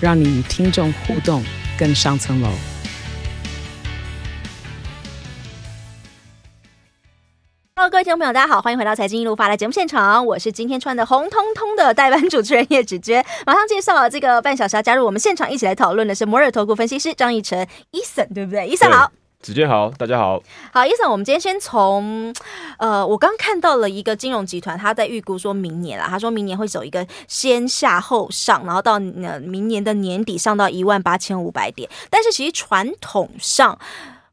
让你与听众互动更上层楼。各位听众朋友，大家好，欢迎回到财经一路发的节目现场，我是今天穿的红彤彤的代班主持人叶芷娟。马上介绍了这个半小时要加入我们现场一起来讨论的是摩尔投顾分析师张义成，Eason，对不对？Eason 好，子健好，大家好。好，Eason，我们今天先从呃，我刚看到了一个金融集团，他在预估说明年啊，他说明年会走一个先下后上，然后到呃明年的年底上到一万八千五百点，但是其实传统上。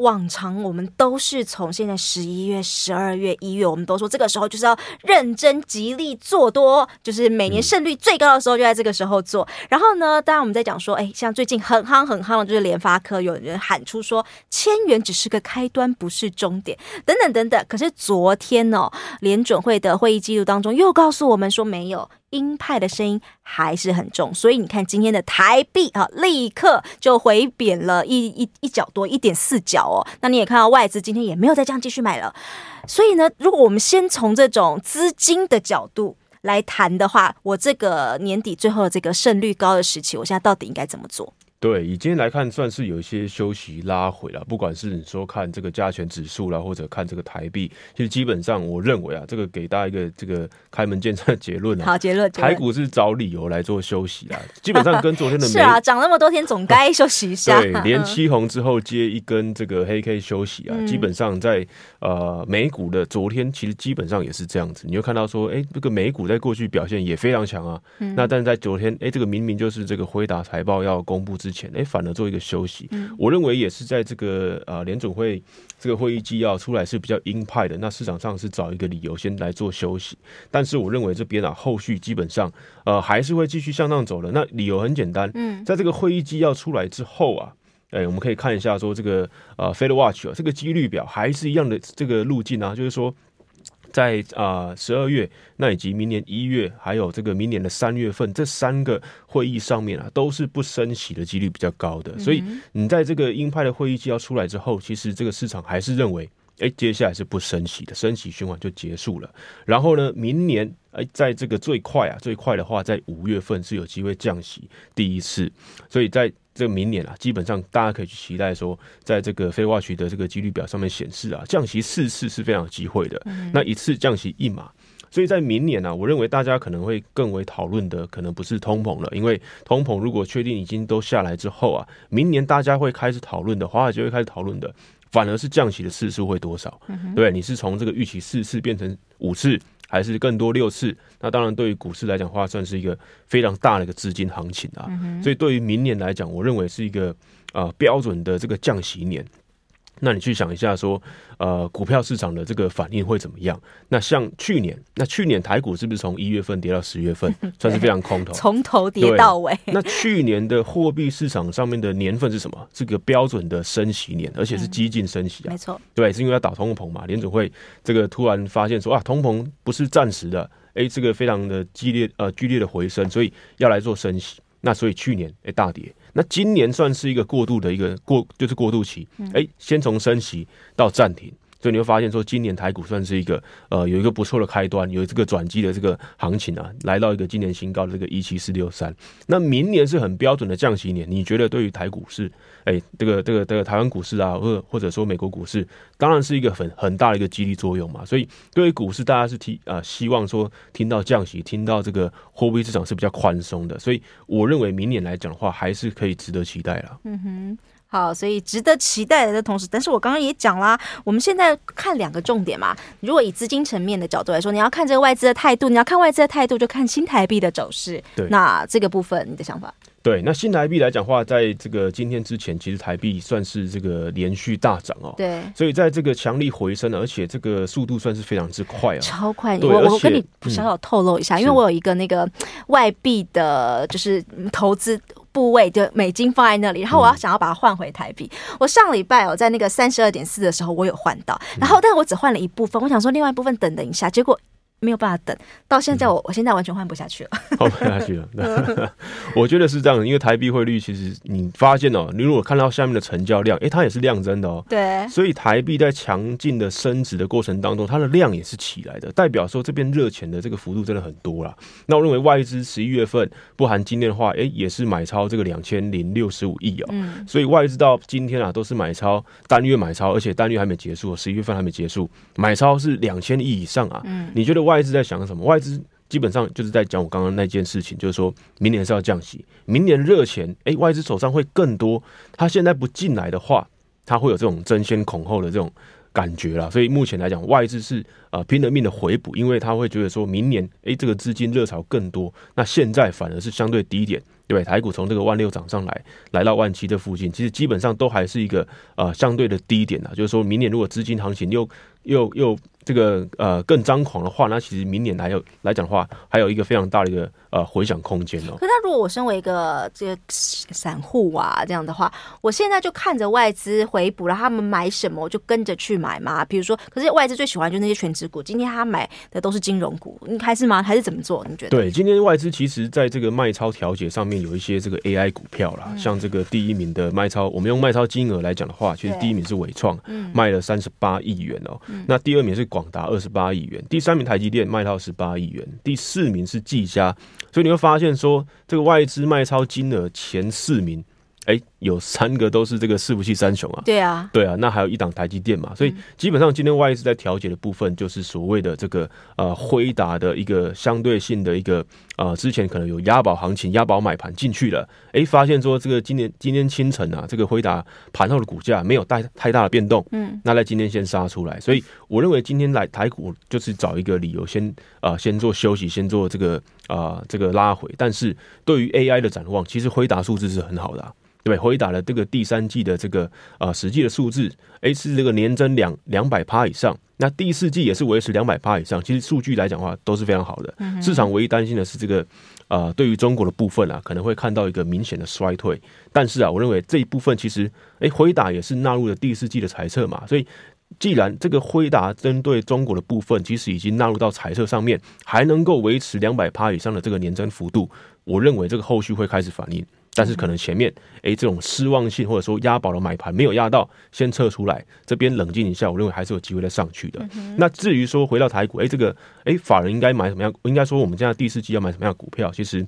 往常我们都是从现在十一月、十二月、一月，我们都说这个时候就是要认真、极力做多，就是每年胜率最高的时候就在这个时候做。然后呢，当然我们在讲说，哎，像最近很夯很夯的就是联发科，有人喊出说千元只是个开端，不是终点，等等等等。可是昨天哦，联准会的会议记录当中又告诉我们说没有。鹰派的声音还是很重，所以你看今天的台币啊，立刻就回贬了一一一角多一点四角哦。那你也看到外资今天也没有再这样继续买了。所以呢，如果我们先从这种资金的角度来谈的话，我这个年底最后的这个胜率高的时期，我现在到底应该怎么做？对，以今天来看，算是有一些休息拉回了。不管是你说看这个加权指数啦，或者看这个台币，其实基本上我认为啊，这个给大家一个这个开门见山的结论啊。好结论，台股是找理由来做休息啦。基本上跟昨天的 是啊，涨那么多天，总该休息一下。对，连七红之后接一根这个黑 K 休息啊，嗯、基本上在呃美股的昨天，其实基本上也是这样子。你会看到说，哎，这个美股在过去表现也非常强啊。嗯、那但是在昨天，哎，这个明明就是这个辉达财报要公布之前，哎，反而做一个休息，我认为也是在这个呃联总会这个会议纪要出来是比较鹰派的，那市场上是找一个理由先来做休息，但是我认为这边啊后续基本上呃还是会继续向上走的。那理由很简单，嗯，在这个会议纪要出来之后啊，哎，我们可以看一下说这个呃 Fed Watch 啊这个几率表还是一样的这个路径啊，就是说。在啊十二月，那以及明年一月，还有这个明年的三月份，这三个会议上面啊，都是不升息的几率比较高的。所以你在这个鹰派的会议纪要出来之后，其实这个市场还是认为，哎，接下来是不升息的，升息循环就结束了。然后呢，明年哎，在这个最快啊，最快的话，在五月份是有机会降息第一次。所以在这个明年啊，基本上大家可以去期待说，在这个 FedWatch 的这个几率表上面显示啊，降息四次是非常有机会的。那一次降息一码，所以在明年呢、啊，我认为大家可能会更为讨论的，可能不是通膨了，因为通膨如果确定已经都下来之后啊，明年大家会开始讨论的，华尔街会开始讨论的，反而是降息的次数会多少？对，你是从这个预期四次变成五次。还是更多六次，那当然对于股市来讲的话，算是一个非常大的一个资金行情啊。所以对于明年来讲，我认为是一个呃标准的这个降息年。那你去想一下，说，呃，股票市场的这个反应会怎么样？那像去年，那去年台股是不是从一月份跌到十月份，算是非常空头，从头跌到尾。那去年的货币市场上面的年份是什么？这个标准的升息年，而且是激进升息啊。没错，对，是因为要打通膨嘛。联准会这个突然发现说啊，通膨不是暂时的，哎，这个非常的激烈呃剧烈的回升，所以要来做升息。那所以去年哎大跌。那今年算是一个过渡的一个过，就是过渡期。哎，先从升息到暂停。所以你会发现说，今年台股算是一个呃有一个不错的开端，有这个转机的这个行情啊，来到一个今年新高的这个一七四六三。那明年是很标准的降息年，你觉得对于台股市，哎，这个这个这个台湾股市啊，或或者说美国股市，当然是一个很很大的一个激励作用嘛。所以对于股市，大家是提啊、希望说听到降息，听到这个货币市场是比较宽松的。所以我认为明年来讲的话，还是可以值得期待了。嗯哼。好，所以值得期待的同时，但是我刚刚也讲啦，我们现在看两个重点嘛。如果以资金层面的角度来说，你要看这个外资的态度，你要看外资的态度，就看新台币的走势。对，那这个部分你的想法？对，那新台币来讲的话，在这个今天之前，其实台币算是这个连续大涨哦。对，所以在这个强力回升，而且这个速度算是非常之快啊，超快。我我跟你小小透露一下，嗯、因为我有一个那个外币的，就是投资。部位的美金放在那里，然后我要想要把它换回台币。我上礼拜我在那个三十二点四的时候，我有换到，然后但是我只换了一部分，我想说另外一部分等等一下，结果。没有办法等到现在我，我、嗯、我现在完全换不下去了，换不下去了。我觉得是这样，因为台币汇率其实你发现哦，你如果看到下面的成交量，诶，它也是量增的哦。对。所以台币在强劲的升值的过程当中，它的量也是起来的，代表说这边热钱的这个幅度真的很多啦。那我认为外资十一月份不含今天的话，诶，也是买超这个两千零六十五亿哦。嗯。所以外资到今天啊，都是买超单月买超，而且单月还没结束，十一月份还没结束，买超是两千亿以上啊。嗯。你觉得？外资在想什么？外资基本上就是在讲我刚刚那件事情，就是说明年是要降息，明年热钱，哎，外资手上会更多。他现在不进来的话，他会有这种争先恐后的这种感觉了。所以目前来讲，外资是呃拼了命的回补，因为他会觉得说明年，哎，这个资金热潮更多。那现在反而是相对低点，对不对？台股从这个万六涨上来，来到万七这附近，其实基本上都还是一个呃相对的低点啊。就是说明年如果资金行情又又又。这个呃更张狂的话，那其实明年还有来讲的话，还有一个非常大的一个呃回响空间哦。可是，如果我身为一个这个散户啊，这样的话，我现在就看着外资回补了，他们买什么我就跟着去买嘛。比如说，可是外资最喜欢就是那些全值股，今天他买的都是金融股，你还是吗？还是怎么做？你觉得？对，今天外资其实在这个卖超调节上面有一些这个 AI 股票啦，嗯、像这个第一名的卖超，我们用卖超金额来讲的话，其实第一名是伟创，卖了三十八亿元哦。嗯、那第二名是广达二十八亿元，第三名台积电卖到十八亿元，第四名是技嘉，所以你会发现说，这个外资卖超金额前四名。哎，有三个都是这个伺服器三雄啊！对啊，对啊，那还有一档台积电嘛，所以基本上今天外资在调节的部分，就是所谓的这个呃辉达的一个相对性的一个呃之前可能有押宝行情、押宝买盘进去了，哎，发现说这个今年今天清晨啊，这个辉达盘后的股价没有带太大的变动，嗯，那在今天先杀出来，所以我认为今天来台股就是找一个理由先啊、呃、先做休息，先做这个啊、呃、这个拉回，但是对于 AI 的展望，其实辉达数字是很好的、啊。对，辉达的这个第三季的这个啊实际的数字，诶是这个年增两两百趴以上，那第四季也是维持两百趴以上，其实数据来讲的话都是非常好的。市场唯一担心的是这个啊，对于中国的部分啊，可能会看到一个明显的衰退。但是啊，我认为这一部分其实，诶辉达也是纳入了第四季的财测嘛，所以既然这个辉达针对中国的部分，其实已经纳入到财测上面，还能够维持两百趴以上的这个年增幅度，我认为这个后续会开始反应。但是可能前面诶这种失望性或者说押宝的买盘没有压到，先撤出来，这边冷静一下，我认为还是有机会再上去的。那至于说回到台股，诶这个诶法人应该买什么样？应该说我们现在第四季要买什么样的股票？其实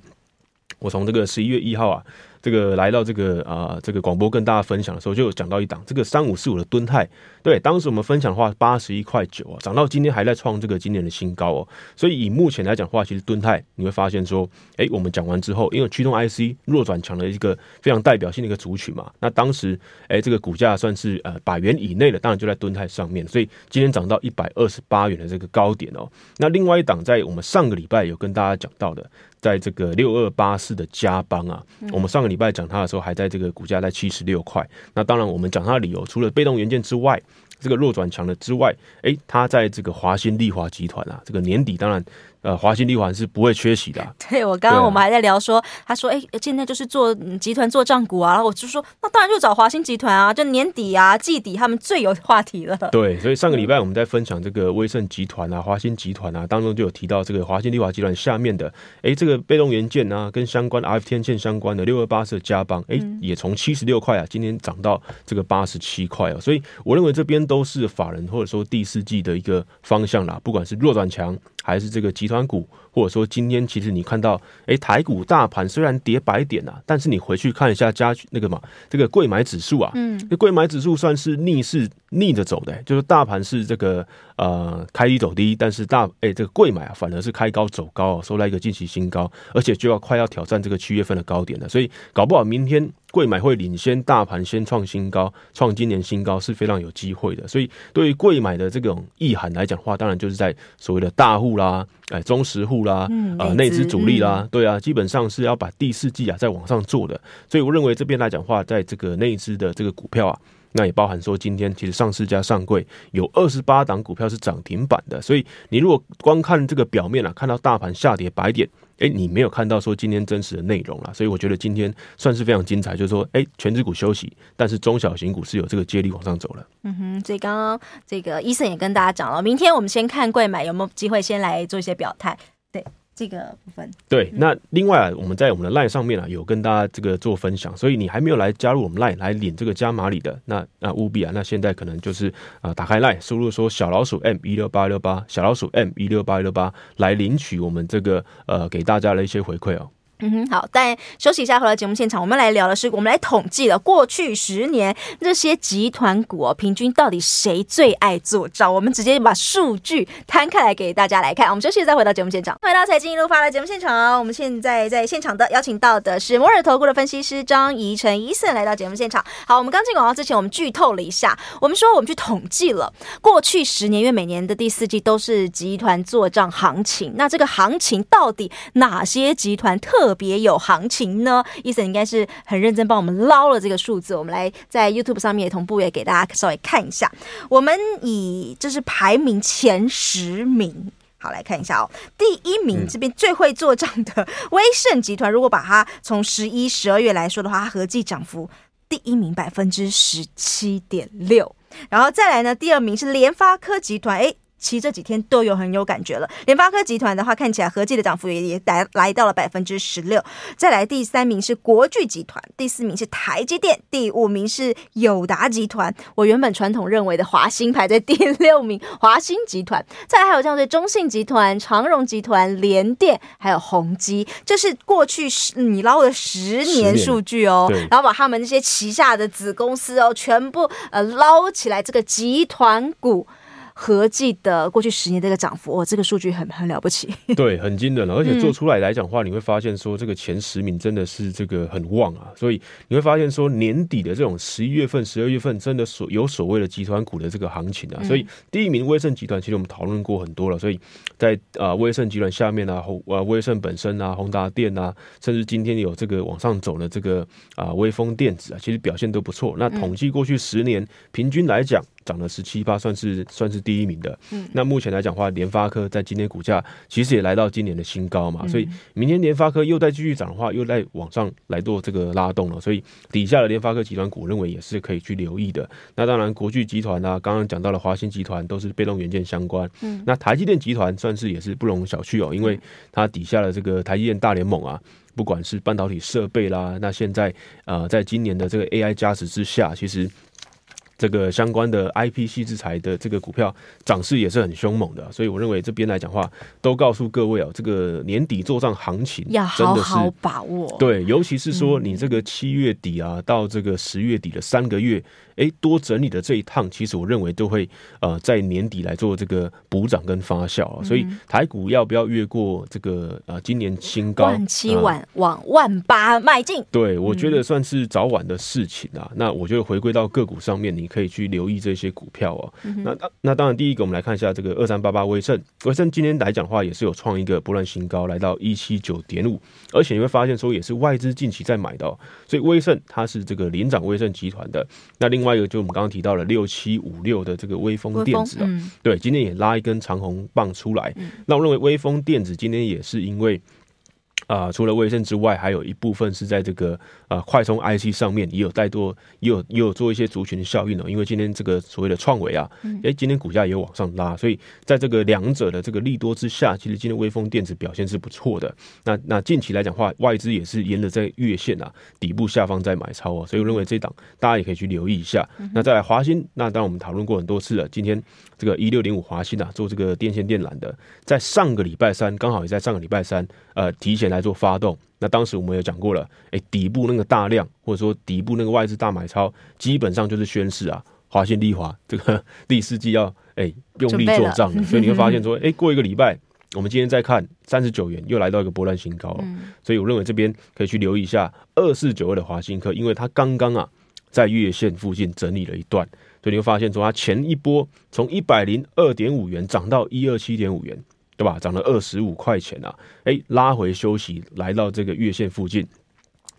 我从这个十一月一号啊。这个来到这个啊、呃，这个广播跟大家分享的时候，就有讲到一档这个三五四五的敦泰，对，当时我们分享的话八十一块九啊，涨到今天还在创这个今年的新高哦。所以以目前来讲的话，其实敦泰你会发现说，哎，我们讲完之后，因为驱动 IC 弱转强的一个非常代表性的一个族群嘛，那当时哎这个股价算是呃百元以内的，当然就在敦泰上面，所以今天涨到一百二十八元的这个高点哦。那另外一档在我们上个礼拜有跟大家讲到的。在这个六二八四的加邦啊，我们上个礼拜讲它的时候，还在这个股价在七十六块。那当然，我们讲它的理由，除了被动元件之外，这个弱转强的之外，诶，它在这个华新丽华集团啊，这个年底当然。呃，华新丽华是不会缺席的、啊。对，我刚刚我们还在聊说，啊、他说，哎、欸，现在就是做集团做账股啊，然后我就说，那当然就找华新集团啊，就年底啊、季底他们最有话题了。对，所以上个礼拜我们在分享这个威盛集团啊、华新集团啊当中，就有提到这个华新丽华集团下面的，哎、欸，这个被动元件啊，跟相关的 RF 天线相关的六二八四的嘉邦，哎、欸，也从七十六块啊，今天涨到这个八十七块啊，所以我认为这边都是法人或者说第四季的一个方向啦，不管是弱转强。还是这个集团股，或者说今天其实你看到，哎，台股大盘虽然跌百点啊，但是你回去看一下加那个嘛，这个柜买指数啊，嗯，这柜买指数算是逆势逆着走的，就是大盘是这个呃开低走低，但是大哎这个柜买啊反而是开高走高，收来一个近期新高，而且就要快要挑战这个七月份的高点了，所以搞不好明天。柜买会领先大盘先创新高，创今年新高是非常有机会的。所以对于贵买的这种意涵来讲的话，当然就是在所谓的大户啦，哎，中实户啦，嗯、呃，内资主力啦，嗯、对啊，基本上是要把第四季啊再往上做的。所以我认为这边来讲的话，在这个内资的这个股票啊，那也包含说今天其实上市加上柜有二十八档股票是涨停板的。所以你如果光看这个表面啊，看到大盘下跌百点。哎，你没有看到说今天真实的内容了，所以我觉得今天算是非常精彩，就是说，哎，全指股休息，但是中小型股是有这个接力往上走了。嗯哼，所以刚刚这个医生也跟大家讲了，明天我们先看贵买有没有机会先来做一些表态。对。这个部分对，那另外啊，我们在我们的 line 上面啊，有跟大家这个做分享，所以你还没有来加入我们 line 来领这个加码礼的，那那务必啊，那现在可能就是啊、呃，打开 line，输入说小老鼠 m 一六八六八，小老鼠 m 一六八六八来领取我们这个呃给大家的一些回馈哦。嗯哼，好，但休息一下，回到节目现场，我们来聊的是，我们来统计了过去十年这些集团股哦，平均到底谁最爱做账？我们直接把数据摊开来给大家来看。我们休息再回到节目现场，回到财经一路发的节目现场，我们现在在现场的邀请到的是摩尔投顾的分析师张怡晨伊森来到节目现场。好，我们刚进广告之前，我们剧透了一下，我们说我们去统计了过去十年，因为每年的第四季都是集团做账行情，那这个行情到底哪些集团特？特别有行情呢，Eason 应该是很认真帮我们捞了这个数字。我们来在 YouTube 上面也同步也给大家稍微看一下。我们以就是排名前十名，好来看一下哦。第一名这边最会做账的威盛集团，如果把它从十一、十二月来说的话，它合计涨幅第一名百分之十七点六。然后再来呢，第二名是联发科集团，诶。其实这几天都有很有感觉了。联发科集团的话，看起来合计的涨幅也也来来到了百分之十六。再来第三名是国巨集团，第四名是台积电，第五名是友达集团。我原本传统认为的华兴排在第六名，华兴集团。再来还有像是中信集团、长荣集团、联电，还有宏基，这是过去十你捞的十年数据哦。然后把他们那些旗下的子公司哦，全部呃捞起来，这个集团股。合计的过去十年这个涨幅，哦，这个数据很很了不起，对，很惊人了。而且做出来来讲的话，你会发现说这个前十名真的是这个很旺啊。所以你会发现说年底的这种十一月份、十二月份，真的所有所谓的集团股的这个行情啊。所以第一名威盛集团，其实我们讨论过很多了。所以在啊威盛集团下面啊，宏啊威盛本身啊，宏达电啊，甚至今天有这个往上走的这个啊威风电子啊，其实表现都不错。那统计过去十年平均来讲。涨了十七八，算是算是第一名的。嗯，那目前来讲的话，联发科在今天股价其实也来到今年的新高嘛，所以明天联发科又再继续涨的话，又在往上来做这个拉动了。所以底下的联发科集团股，认为也是可以去留意的。那当然，国巨集团啊，刚刚讲到了华新集团，都是被动元件相关。嗯，那台积电集团算是也是不容小觑哦，因为它底下的这个台积电大联盟啊，不管是半导体设备啦，那现在呃，在今年的这个 AI 加持之下，其实。这个相关的 IP 矽智财的这个股票涨势也是很凶猛的，所以我认为这边来讲话，都告诉各位哦，这个年底做账行情要好好把握。对，尤其是说你这个七月底啊，到这个十月底的三个月。哎，多整理的这一趟，其实我认为都会呃在年底来做这个补涨跟发酵啊，所以台股要不要越过这个呃今年新高万七万往万八迈进？对，我觉得算是早晚的事情啊。那我觉得回归到个股上面，你可以去留意这些股票哦。那那那当然，第一个我们来看一下这个二三八八威盛，威盛今天来讲的话，也是有创一个波段新高，来到一七九点五，而且你会发现说也是外资近期在买的哦，所以威盛它是这个领涨威盛集团的。那另外一个就我们刚刚提到了六七五六的这个威风电子啊，对，今天也拉一根长红棒出来。那我认为威风电子今天也是因为。啊、呃，除了威盛之外，还有一部分是在这个呃快充 IC 上面也有带多，也有也有做一些族群效应哦。因为今天这个所谓的创维啊，哎、嗯，今天股价也有往上拉，所以在这个两者的这个利多之下，其实今天微风电子表现是不错的。那那近期来讲的话，外资也是沿着在月线啊底部下方在买超哦，所以我认为这档大家也可以去留意一下。嗯、那再来华新，那当然我们讨论过很多次了，今天这个一六零五华新啊，做这个电线电缆的，在上个礼拜三刚好也在上个礼拜三呃提前来做发动，那当时我们也讲过了，哎，底部那个大量或者说底部那个外资大买超，基本上就是宣示啊，华信利华这个 第四季要哎用力做账，所以你会发现说，哎，过一个礼拜，我们今天再看三十九元又来到一个波段新高了，所以我认为这边可以去留意一下二四九二的华新科，因为它刚刚啊在月线附近整理了一段，所以你会发现说它前一波从一百零二点五元涨到一二七点五元。对吧？涨了二十五块钱啊！哎，拉回休息，来到这个月线附近，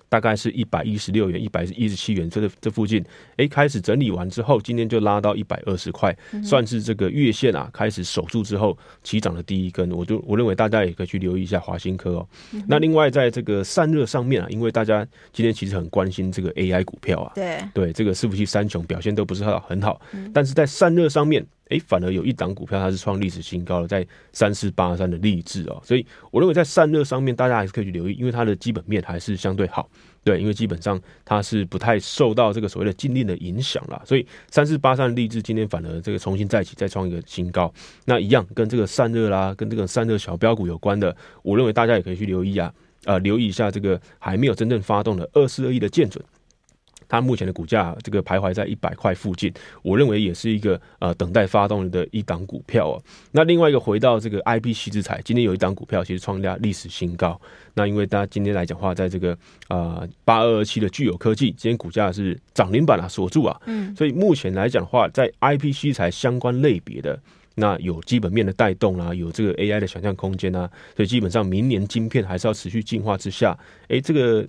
大概是一百一十六元、一百一十七元这这附近，哎，开始整理完之后，今天就拉到一百二十块，算是这个月线啊开始守住之后起涨的第一根。我就我认为大家也可以去留意一下华新科哦。那另外在这个散热上面啊，因为大家今天其实很关心这个 AI 股票啊，对对，这个伺服器三雄表现都不是很好，但是在散热上面。哎，反而有一档股票它是创历史新高的，在三四八三的力致哦，所以我认为在散热上面，大家还是可以去留意，因为它的基本面还是相对好，对，因为基本上它是不太受到这个所谓的禁令的影响啦，所以三四八三的力致今天反而这个重新再起，再创一个新高，那一样跟这个散热啦，跟这个散热小标股有关的，我认为大家也可以去留意啊，呃，留意一下这个还没有真正发动的二四二一的建准。它目前的股价这个徘徊在一百块附近，我认为也是一个呃等待发动的一档股票哦。那另外一个回到这个 IPC 之材，今天有一档股票其实创下历史新高。那因为大家今天来讲话，在这个呃八二二七的具有科技，今天股价是涨停板啊锁住啊，嗯，所以目前来讲的话，在 IPC 材相关类别的那有基本面的带动啊，有这个 AI 的想象空间啊，所以基本上明年晶片还是要持续进化之下，诶，这个。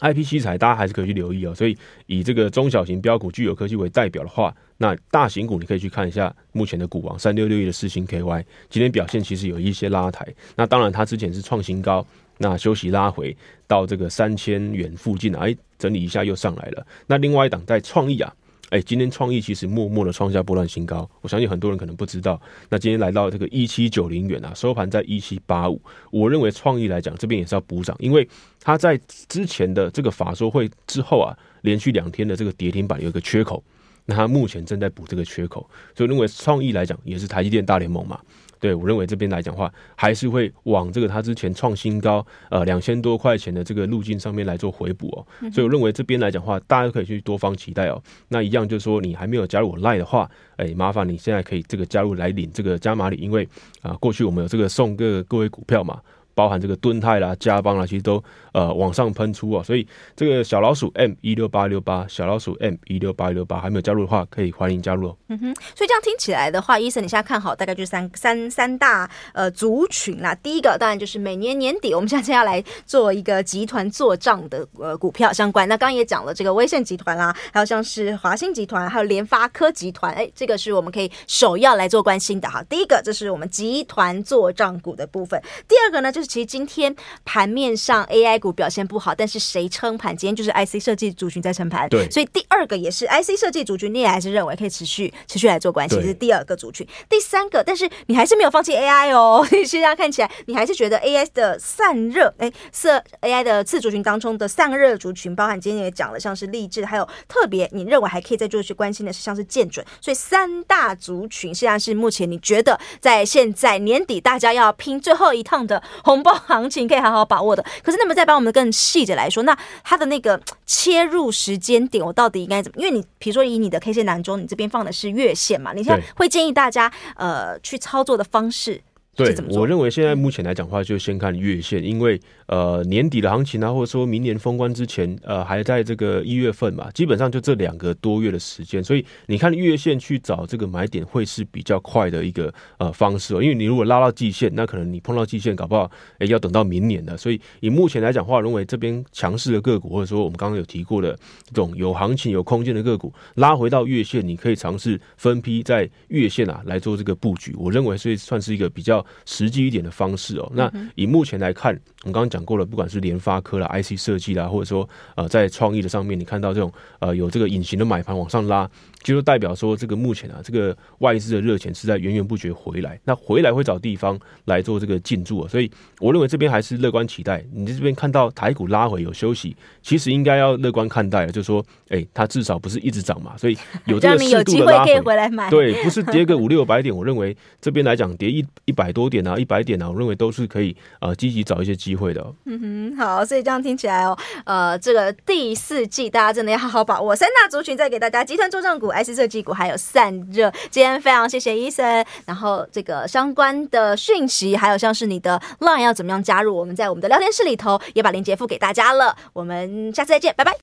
IPC 材大家还是可以去留意哦，所以以这个中小型标股聚友科技为代表的话，那大型股你可以去看一下目前的股王三六六一的四星 KY，今天表现其实有一些拉抬，那当然它之前是创新高，那休息拉回到这个三千元附近哎，整理一下又上来了。那另外一档在创意啊。哎，今天创意其实默默的创下波段新高，我相信很多人可能不知道。那今天来到这个一七九零元啊，收盘在一七八五。我认为创意来讲，这边也是要补涨，因为它在之前的这个法说会之后啊，连续两天的这个跌停板有一个缺口，那它目前正在补这个缺口，所以认为创意来讲也是台积电大联盟嘛。对，我认为这边来讲话，还是会往这个他之前创新高，呃，两千多块钱的这个路径上面来做回补哦。所以我认为这边来讲话，大家可以去多方期待哦。那一样就是说，你还没有加入我 Line 的话，哎，麻烦你现在可以这个加入来领这个加码礼，因为啊、呃，过去我们有这个送各各位股票嘛。包含这个敦泰啦、加邦啦，其实都呃往上喷出啊，所以这个小老鼠 M 一六八六八，小老鼠 M 一六八六八还没有加入的话，可以欢迎加入哦。嗯哼，所以这样听起来的话，医生你现在看好大概就是三三三大呃族群啦。第一个当然就是每年年底，我们现在要来做一个集团做账的呃股票相关。那刚刚也讲了这个威信集团啦，还有像是华兴集团，还有联发科集团，哎，这个是我们可以首要来做关心的哈。第一个这是我们集团做账股的部分，第二个呢就是。其实今天盘面上 AI 股表现不好，但是谁撑盘？今天就是 IC 设计族群在撑盘。对，所以第二个也是 IC 设计族群，你也还是认为可以持续持续来做关系，这是第二个族群。第三个，但是你还是没有放弃 AI 哦。现在看起来，你还是觉得 AI 的散热，哎，是 AI 的次族群当中的散热族群，包含今天也讲了，像是励志，还有特别你认为还可以再做去关心的是像是建准。所以三大族群，实际上是目前你觉得在现在年底大家要拼最后一趟的。红包行情可以好好把握的，可是那么再帮我们更细的来说，那它的那个 切入时间点，我到底应该怎么？因为你比如说以你的 K 线当中，你这边放的是月线嘛，你现在会建议大家呃去操作的方式。对，我认为现在目前来讲的话，就先看月线，因为呃年底的行情啊，或者说明年封关之前，呃还在这个一月份嘛，基本上就这两个多月的时间，所以你看月线去找这个买点会是比较快的一个呃方式哦，因为你如果拉到季线，那可能你碰到季线搞不好诶要等到明年的，所以以目前来讲的话，认为这边强势的个股，或者说我们刚刚有提过的这种有行情有空间的个股，拉回到月线，你可以尝试分批在月线啊来做这个布局，我认为所以算是一个比较。实际一点的方式哦，那以目前来看，我们刚刚讲过了，不管是联发科啦、IC 设计啦，或者说呃在创意的上面，你看到这种呃有这个隐形的买盘往上拉。就代表说，这个目前啊，这个外资的热钱是在源源不绝回来，那回来会找地方来做这个进驻啊，所以我认为这边还是乐观期待。你在这边看到台股拉回有休息，其实应该要乐观看待了，就是说，哎，它至少不是一直涨嘛，所以 有这个适度的拉回，回来买，对，不是跌个五六百点，我认为这边来讲跌一一百多点啊，一百点啊，我认为都是可以呃积极找一些机会的。嗯哼，好，所以这样听起来哦，呃，这个第四季大家真的要好好把握三大族群，再给大家集团作战股。IC 设计股还有散热，今天非常谢谢医生然后这个相关的讯息，还有像是你的 Line 要怎么样加入，我们在我们的聊天室里头也把链接附给大家了，我们下次再见，拜拜。